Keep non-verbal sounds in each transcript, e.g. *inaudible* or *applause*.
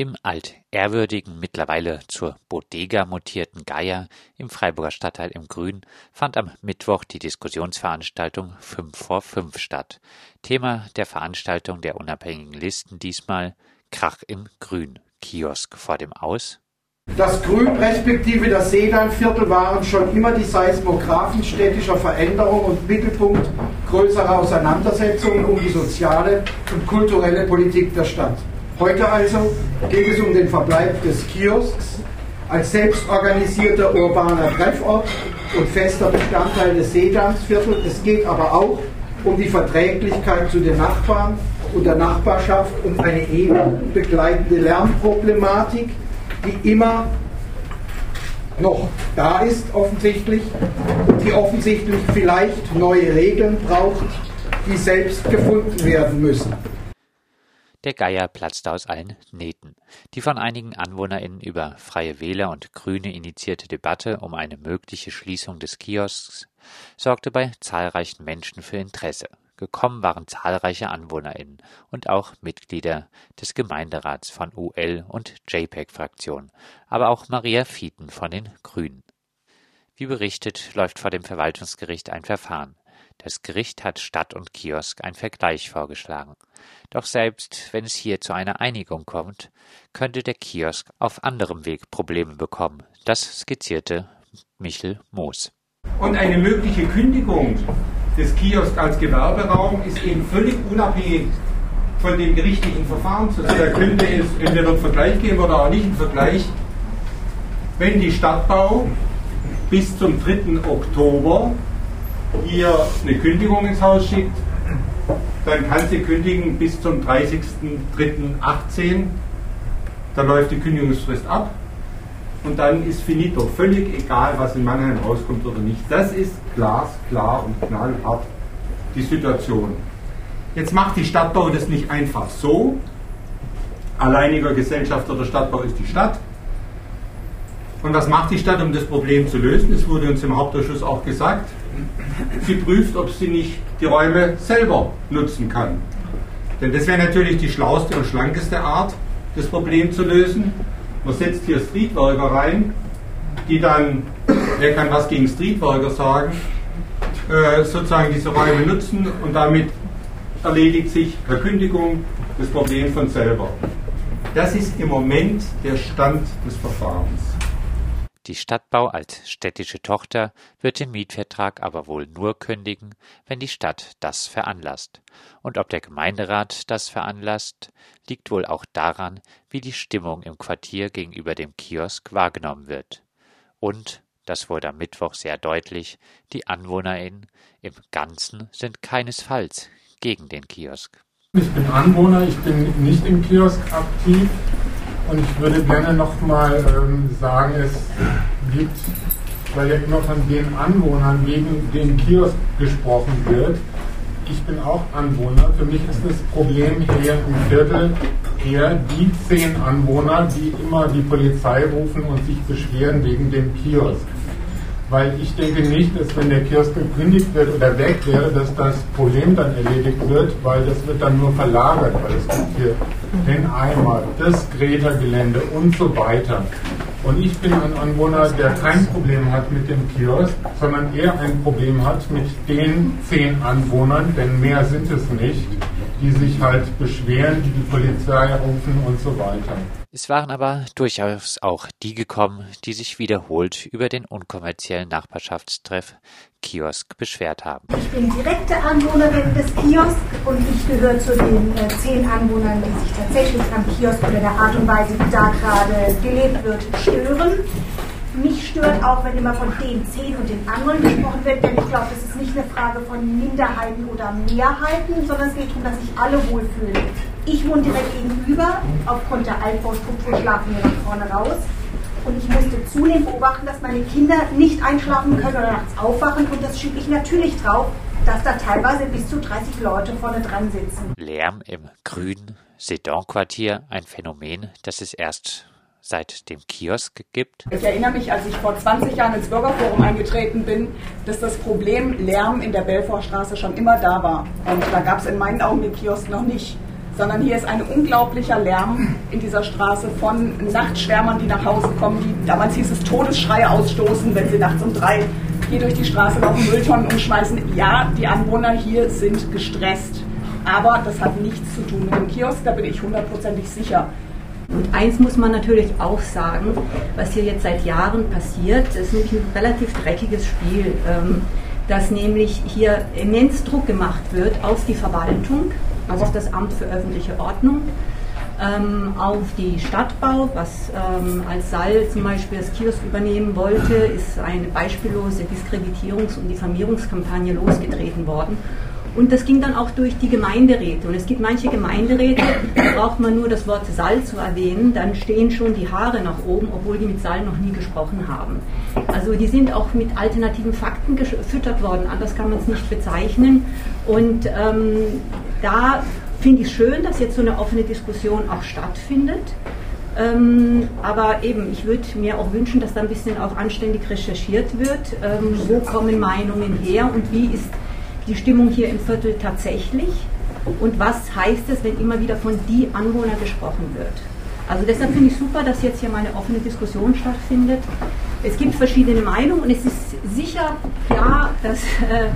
Im altehrwürdigen, mittlerweile zur Bodega mutierten Geier im Freiburger Stadtteil im Grün fand am Mittwoch die Diskussionsveranstaltung Fünf vor Fünf statt. Thema der Veranstaltung der unabhängigen Listen diesmal Krach im Grün. Kiosk vor dem Aus. Das Grün respektive das Seelandviertel waren schon immer die Seismographen städtischer Veränderung und Mittelpunkt größerer Auseinandersetzungen um die soziale und kulturelle Politik der Stadt. Heute also geht es um den Verbleib des Kiosks als selbstorganisierter urbaner Treffort und fester Bestandteil des Seedansviertels. Es geht aber auch um die Verträglichkeit zu den Nachbarn und der Nachbarschaft, um eine eben begleitende Lärmproblematik, die immer noch da ist offensichtlich und die offensichtlich vielleicht neue Regeln braucht, die selbst gefunden werden müssen. Der Geier platzte aus allen Nähten. Die von einigen AnwohnerInnen über Freie Wähler und Grüne initiierte Debatte um eine mögliche Schließung des Kiosks sorgte bei zahlreichen Menschen für Interesse. Gekommen waren zahlreiche AnwohnerInnen und auch Mitglieder des Gemeinderats von UL und JPEG-Fraktion, aber auch Maria Fieten von den Grünen. Wie berichtet, läuft vor dem Verwaltungsgericht ein Verfahren. Das Gericht hat Stadt und Kiosk einen Vergleich vorgeschlagen. Doch selbst wenn es hier zu einer Einigung kommt, könnte der Kiosk auf anderem Weg Probleme bekommen. Das skizzierte Michel Moos. Und eine mögliche Kündigung des Kiosk als Gewerberaum ist eben völlig unabhängig von dem gerichtlichen Verfahren zu sein. Da könnte es entweder einen Vergleich geben oder auch nicht einen Vergleich. Wenn die Stadtbau bis zum 3. Oktober hier eine Kündigung ins Haus schickt, dann kann sie kündigen bis zum 30.03.18. Da läuft die Kündigungsfrist ab und dann ist finito. Völlig egal, was in Mannheim rauskommt oder nicht. Das ist glasklar und knallhart die Situation. Jetzt macht die Stadtbau das nicht einfach so. Alleiniger Gesellschafter der Stadtbau ist die Stadt. Und was macht die Stadt, um das Problem zu lösen? Es wurde uns im Hauptausschuss auch gesagt. Sie prüft, ob sie nicht die Räume selber nutzen kann. Denn das wäre natürlich die schlauste und schlankeste Art, das Problem zu lösen. Man setzt hier Streetworker rein, die dann, wer kann was gegen Streetworker sagen, äh, sozusagen diese Räume nutzen und damit erledigt sich per Kündigung das Problem von selber. Das ist im Moment der Stand des Verfahrens. Die Stadtbau als städtische Tochter wird den Mietvertrag aber wohl nur kündigen, wenn die Stadt das veranlasst. Und ob der Gemeinderat das veranlasst, liegt wohl auch daran, wie die Stimmung im Quartier gegenüber dem Kiosk wahrgenommen wird. Und, das wurde am Mittwoch sehr deutlich, die AnwohnerInnen im Ganzen sind keinesfalls gegen den Kiosk. Ich bin Anwohner, ich bin nicht im Kiosk aktiv. Und ich würde gerne nochmal ähm, sagen, es gibt, weil ja immer von den Anwohnern gegen den Kiosk gesprochen wird, ich bin auch Anwohner. Für mich ist das Problem hier im Viertel eher die zehn Anwohner, die immer die Polizei rufen und sich beschweren wegen dem Kiosk weil ich denke nicht, dass wenn der Kiosk gekündigt wird oder weg wäre, dass das Problem dann erledigt wird, weil das wird dann nur verlagert, weil es gibt hier den Eimer, das Greta-Gelände und so weiter. Und ich bin ein Anwohner, der kein Problem hat mit dem Kiosk, sondern eher ein Problem hat mit den zehn Anwohnern, denn mehr sind es nicht, die sich halt beschweren, die die Polizei rufen und so weiter. Es waren aber durchaus auch die gekommen, die sich wiederholt über den unkommerziellen Nachbarschaftstreff Kiosk beschwert haben. Ich bin direkte Anwohnerin des Kiosk und ich gehöre zu den äh, zehn Anwohnern, die sich tatsächlich am Kiosk oder der Art und Weise, wie da gerade gelebt wird, stören. Mich stört auch, wenn immer von den zehn und den anderen gesprochen wird, denn ich glaube, das ist nicht eine Frage von Minderheiten oder Mehrheiten, sondern es geht darum, dass sich alle wohlfühlen. Ich wohne direkt gegenüber, aufgrund der Altbaustruktur schlafen wir nach vorne raus. Und ich musste zunehmend beobachten, dass meine Kinder nicht einschlafen können oder nachts aufwachen. Und das schiebe ich natürlich drauf, dass da teilweise bis zu 30 Leute vorne dran sitzen. Lärm im grünen Sedan-Quartier, ein Phänomen, das es erst seit dem Kiosk gibt? Ich erinnere mich, als ich vor 20 Jahren ins Bürgerforum eingetreten bin, dass das Problem Lärm in der Belfortstraße schon immer da war. Und da gab es in meinen Augen den Kiosk noch nicht. Sondern hier ist ein unglaublicher Lärm in dieser Straße von Nachtschwärmern, die nach Hause kommen, die damals hieß es Todesschreie ausstoßen, wenn sie nachts um drei hier durch die Straße laufen, Mülltonnen umschmeißen. Ja, die Anwohner hier sind gestresst, aber das hat nichts zu tun mit dem Kiosk, da bin ich hundertprozentig sicher. Und eins muss man natürlich auch sagen, was hier jetzt seit Jahren passiert, ist nämlich ein relativ dreckiges Spiel, ähm, dass nämlich hier immens Druck gemacht wird auf die Verwaltung, also auf das Amt für öffentliche Ordnung, ähm, auf die Stadtbau, was ähm, als Saal zum Beispiel das Kiosk übernehmen wollte, ist eine beispiellose Diskreditierungs- und Diffamierungskampagne losgetreten worden. Und das ging dann auch durch die Gemeinderäte. Und es gibt manche Gemeinderäte, da braucht man nur das Wort Saal zu erwähnen, dann stehen schon die Haare nach oben, obwohl die mit Saal noch nie gesprochen haben. Also die sind auch mit alternativen Fakten gefüttert worden, anders kann man es nicht bezeichnen. Und ähm, da finde ich schön, dass jetzt so eine offene Diskussion auch stattfindet. Ähm, aber eben, ich würde mir auch wünschen, dass da ein bisschen auch anständig recherchiert wird. Ähm, wo kommen Meinungen her und wie ist die Stimmung hier im Viertel tatsächlich und was heißt es, wenn immer wieder von die Anwohner gesprochen wird. Also deshalb finde ich super, dass jetzt hier mal eine offene Diskussion stattfindet. Es gibt verschiedene Meinungen und es ist sicher klar, dass äh,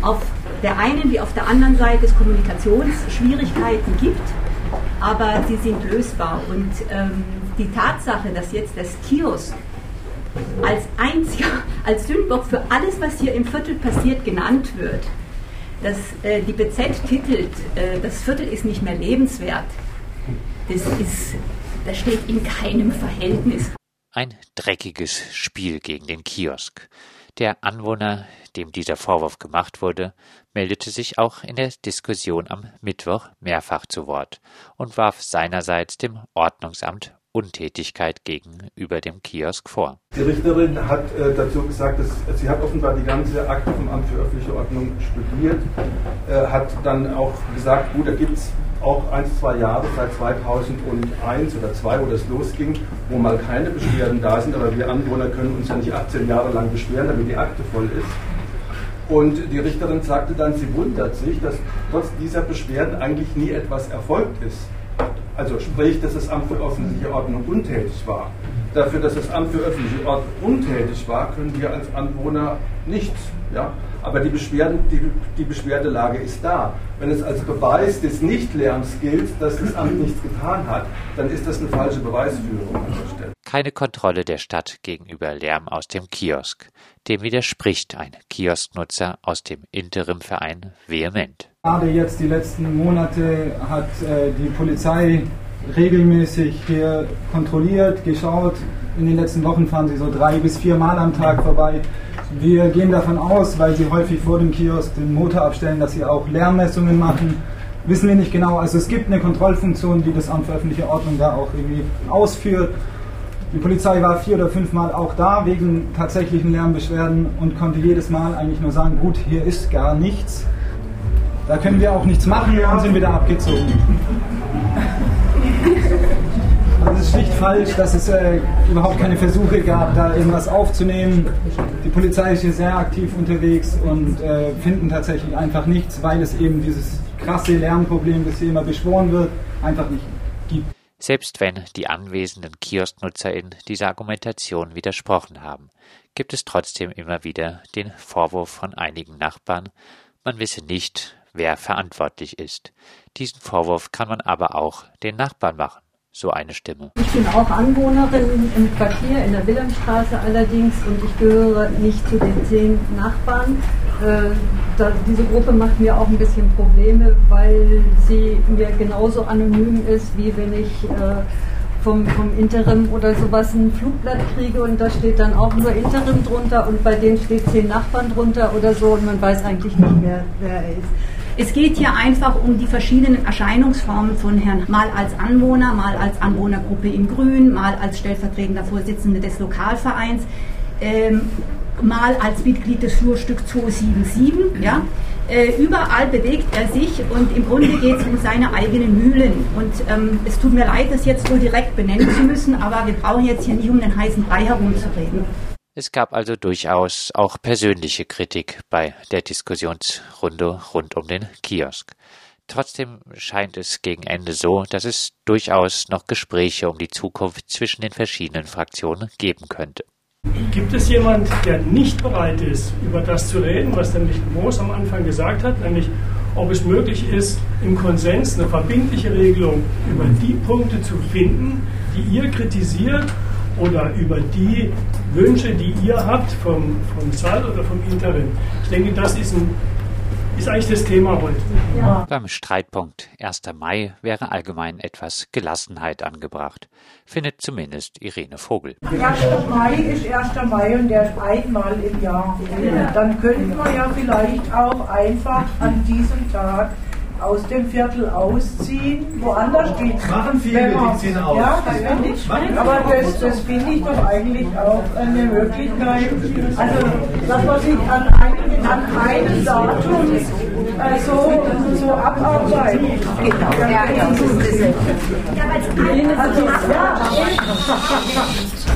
auf der einen wie auf der anderen Seite es Kommunikationsschwierigkeiten gibt, aber sie sind lösbar. Und ähm, die Tatsache, dass jetzt das Kiosk als einziger, *laughs* als Sündbock für alles, was hier im Viertel passiert, genannt wird, dass äh, die BZ titelt, äh, das Viertel ist nicht mehr lebenswert, das, ist, das steht in keinem Verhältnis. Ein dreckiges Spiel gegen den Kiosk. Der Anwohner, dem dieser Vorwurf gemacht wurde, meldete sich auch in der Diskussion am Mittwoch mehrfach zu Wort und warf seinerseits dem Ordnungsamt Untätigkeit gegenüber dem Kiosk vor. Die Richterin hat äh, dazu gesagt, dass sie hat offenbar die ganze Akte vom Amt für öffentliche Ordnung studiert, äh, hat dann auch gesagt, gut, da gibt es auch ein, zwei Jahre, seit 2001 oder 2002, wo das losging, wo mal keine Beschwerden da sind, aber wir Anwohner können uns ja nicht 18 Jahre lang beschweren, damit die Akte voll ist. Und die Richterin sagte dann, sie wundert sich, dass trotz dieser Beschwerden eigentlich nie etwas erfolgt ist. Also sprich, dass das Amt für öffentliche Ordnung untätig war. Dafür, dass das Amt für öffentliche Ordnung untätig war, können wir als Anwohner nichts. Ja? Aber die, Beschwerden, die, die Beschwerdelage ist da. Wenn es als Beweis des Nichtlärms gilt, dass das Amt nichts getan hat, dann ist das eine falsche Beweisführung an der Stelle. Keine Kontrolle der Stadt gegenüber Lärm aus dem Kiosk. Dem widerspricht ein Kiosknutzer aus dem Interimverein vehement. Gerade jetzt die letzten Monate hat äh, die Polizei regelmäßig hier kontrolliert, geschaut. In den letzten Wochen fahren sie so drei bis vier Mal am Tag vorbei. Wir gehen davon aus, weil sie häufig vor dem Kiosk den Motor abstellen, dass sie auch Lärmmessungen machen. Wissen wir nicht genau. Also es gibt eine Kontrollfunktion, die das Amt für öffentliche Ordnung da auch irgendwie ausführt. Die Polizei war vier oder fünf Mal auch da wegen tatsächlichen Lärmbeschwerden und konnte jedes Mal eigentlich nur sagen, gut, hier ist gar nichts. Da können wir auch nichts machen und sind wieder abgezogen. Das ist schlicht falsch, dass es äh, überhaupt keine Versuche gab, da irgendwas aufzunehmen. Die Polizei ist hier sehr aktiv unterwegs und äh, finden tatsächlich einfach nichts, weil es eben dieses krasse Lärmproblem, das hier immer beschworen wird, einfach nicht gibt. Selbst wenn die anwesenden KiosknutzerInnen dieser Argumentation widersprochen haben, gibt es trotzdem immer wieder den Vorwurf von einigen Nachbarn, man wisse nicht, wer verantwortlich ist. Diesen Vorwurf kann man aber auch den Nachbarn machen. So eine Stimme. Ich bin auch Anwohnerin im Quartier in der Wilhelmstraße allerdings und ich gehöre nicht zu den zehn Nachbarn. Äh, da, diese Gruppe macht mir auch ein bisschen Probleme, weil sie mir genauso anonym ist, wie wenn ich äh, vom, vom Interim oder sowas ein Flugblatt kriege und da steht dann auch nur Interim drunter und bei denen steht zehn Nachbarn drunter oder so und man weiß eigentlich nicht, wer, wer er ist. Es geht hier einfach um die verschiedenen Erscheinungsformen von Herrn, mal als Anwohner, mal als Anwohnergruppe in Grün, mal als stellvertretender Vorsitzender des Lokalvereins, ähm, mal als Mitglied des Flurstück 277. Ja? Äh, überall bewegt er sich und im Grunde geht es um seine eigenen Mühlen. Und ähm, es tut mir leid, das jetzt so direkt benennen zu müssen, aber wir brauchen jetzt hier nicht um den heißen Brei herumzureden. Es gab also durchaus auch persönliche Kritik bei der Diskussionsrunde rund um den Kiosk. Trotzdem scheint es gegen Ende so, dass es durchaus noch Gespräche um die Zukunft zwischen den verschiedenen Fraktionen geben könnte. Gibt es jemand, der nicht bereit ist, über das zu reden, was Michael Moos am Anfang gesagt hat, nämlich ob es möglich ist, im Konsens eine verbindliche Regelung über die Punkte zu finden, die ihr kritisiert oder über die Wünsche, die ihr habt vom, vom Saal oder vom Interim. Ich denke, das ist ein ist eigentlich das Thema heute. Ja. Beim Streitpunkt 1. Mai wäre allgemein etwas Gelassenheit angebracht, findet zumindest Irene Vogel. 1. Mai ist 1. Mai und der ist einmal im Jahr. Dann könnten wir ja vielleicht auch einfach an diesem Tag aus dem Viertel ausziehen, woanders geht. Machen viele, die ziehen aus. Ja, das finde ich. Aber das, das finde ich doch eigentlich auch eine Möglichkeit. Also, dass man sich an einem, an einem Datum äh, so, so abarbeitet. Genau. Ja, ja. Also, ja.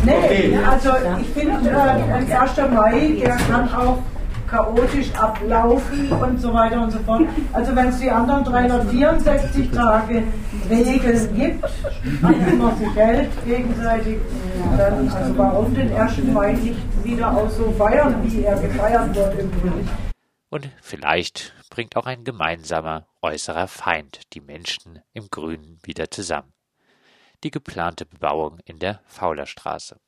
Nee, also ich finde, äh, ein 1. Mai, der kann auch chaotisch ablaufen und so weiter und so fort. Also wenn es die anderen 364 Tage Regeln gibt, an man sich hält gegenseitig, dann also warum den 1. Mai nicht wieder auch so feiern, wie er gefeiert wird im Grunde. Und vielleicht bringt auch ein gemeinsamer äußerer Feind die Menschen im Grünen wieder zusammen. Die geplante Bebauung in der Faulerstraße.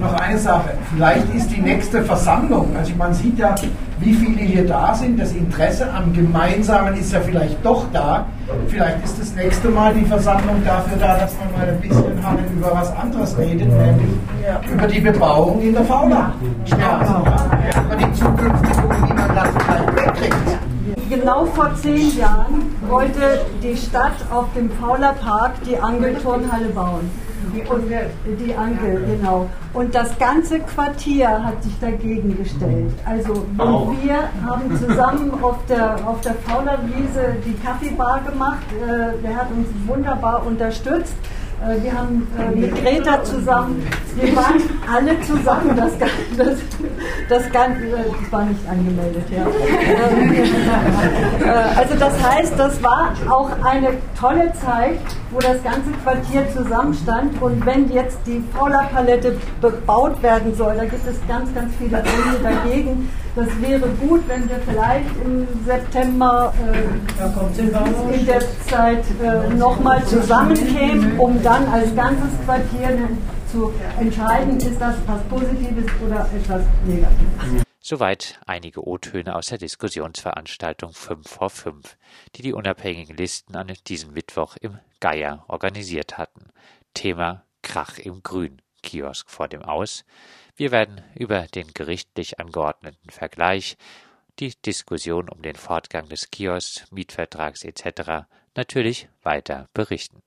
Noch eine Sache, vielleicht ist die nächste Versammlung, also man sieht ja, wie viele hier da sind, das Interesse am Gemeinsamen ist ja vielleicht doch da. Vielleicht ist das nächste Mal die Versammlung dafür da, dass man mal ein bisschen halt über was anderes redet, nämlich über die Bebauung in der Fauna-Straße, ja. über die zukünftige und wie man das vielleicht wegkriegt. Genau vor zehn Jahren wollte die Stadt auf dem Fauler Park die Angelturnhalle bauen. Und die Anke, genau. Und das ganze Quartier hat sich dagegen gestellt. Also und wir haben zusammen auf der, auf der Faulerwiese die Kaffeebar gemacht. Äh, der hat uns wunderbar unterstützt. Äh, wir haben äh, mit Greta zusammen, wir waren alle zusammen, das, das, das, Ganze, äh, das war nicht angemeldet, ja. Also das heißt, das war auch eine tolle Zeit, wo das ganze Quartier zusammenstand und wenn jetzt die Fauler-Palette bebaut werden soll, da gibt es ganz, ganz viele Gründe dagegen. Das wäre gut, wenn wir vielleicht im September äh, in der Zeit äh, nochmal zusammenkämen, um dann als ganzes Quartier zu entscheiden, ist das was Positives oder etwas Negatives. Soweit einige O-Töne aus der Diskussionsveranstaltung 5 vor 5, die die unabhängigen Listen an diesem Mittwoch im Geier organisiert hatten. Thema Krach im Grün, Kiosk vor dem Aus. Wir werden über den gerichtlich angeordneten Vergleich, die Diskussion um den Fortgang des Kiosks, Mietvertrags etc. natürlich weiter berichten.